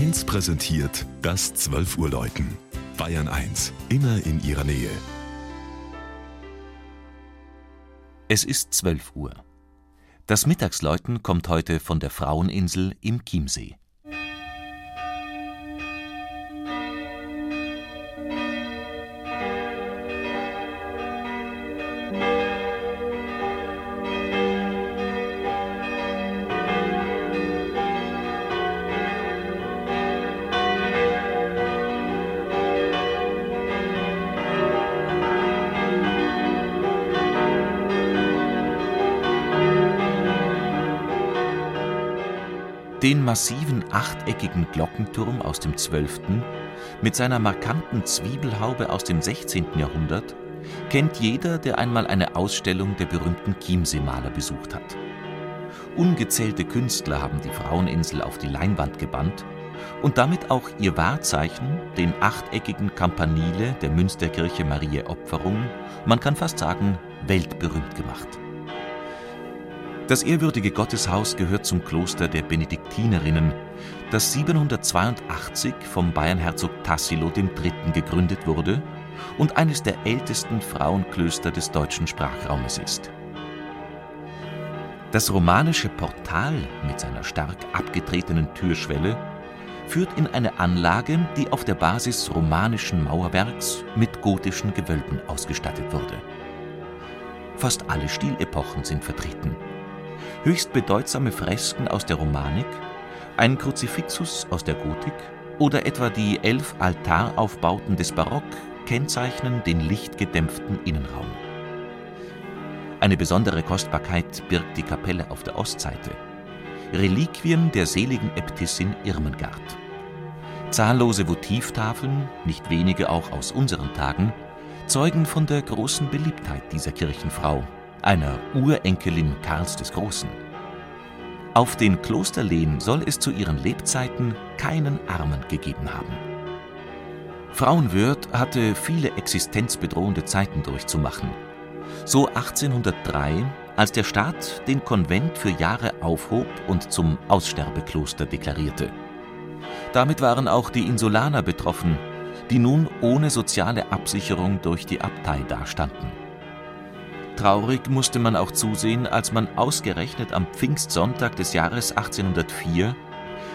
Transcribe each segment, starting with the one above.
1 präsentiert das 12 Uhr Läuten. Bayern 1, immer in ihrer Nähe. Es ist 12 Uhr. Das Mittagsläuten kommt heute von der Fraueninsel im Chiemsee. Den massiven achteckigen Glockenturm aus dem 12. mit seiner markanten Zwiebelhaube aus dem 16. Jahrhundert kennt jeder, der einmal eine Ausstellung der berühmten Chiemsee-Maler besucht hat. Ungezählte Künstler haben die Fraueninsel auf die Leinwand gebannt und damit auch ihr Wahrzeichen, den achteckigen Campanile der Münsterkirche Mariä Opferung, man kann fast sagen, weltberühmt gemacht. Das ehrwürdige Gotteshaus gehört zum Kloster der Benediktinerinnen, das 782 vom Bayernherzog Tassilo III. gegründet wurde und eines der ältesten Frauenklöster des deutschen Sprachraumes ist. Das romanische Portal mit seiner stark abgetretenen Türschwelle führt in eine Anlage, die auf der Basis romanischen Mauerwerks mit gotischen Gewölben ausgestattet wurde. Fast alle Stilepochen sind vertreten höchst bedeutsame Fresken aus der Romanik, ein Kruzifixus aus der Gotik oder etwa die elf Altaraufbauten des Barock kennzeichnen den lichtgedämpften Innenraum. Eine besondere Kostbarkeit birgt die Kapelle auf der Ostseite. Reliquien der seligen Äbtissin Irmengard. Zahllose Votivtafeln, nicht wenige auch aus unseren Tagen, zeugen von der großen Beliebtheit dieser Kirchenfrau, einer Urenkelin Karls des Großen. Auf den Klosterlehen soll es zu ihren Lebzeiten keinen Armen gegeben haben. Frauenwörth hatte viele existenzbedrohende Zeiten durchzumachen. So 1803, als der Staat den Konvent für Jahre aufhob und zum Aussterbekloster deklarierte. Damit waren auch die Insulaner betroffen, die nun ohne soziale Absicherung durch die Abtei dastanden. Traurig musste man auch zusehen, als man ausgerechnet am Pfingstsonntag des Jahres 1804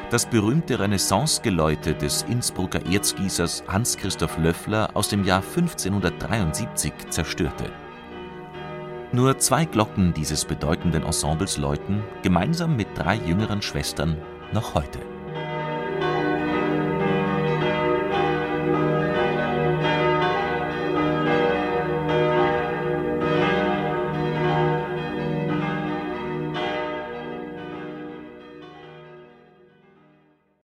das berühmte Renaissancegeläute des Innsbrucker Erzgießers Hans Christoph Löffler aus dem Jahr 1573 zerstörte. Nur zwei Glocken dieses bedeutenden Ensembles läuten, gemeinsam mit drei jüngeren Schwestern, noch heute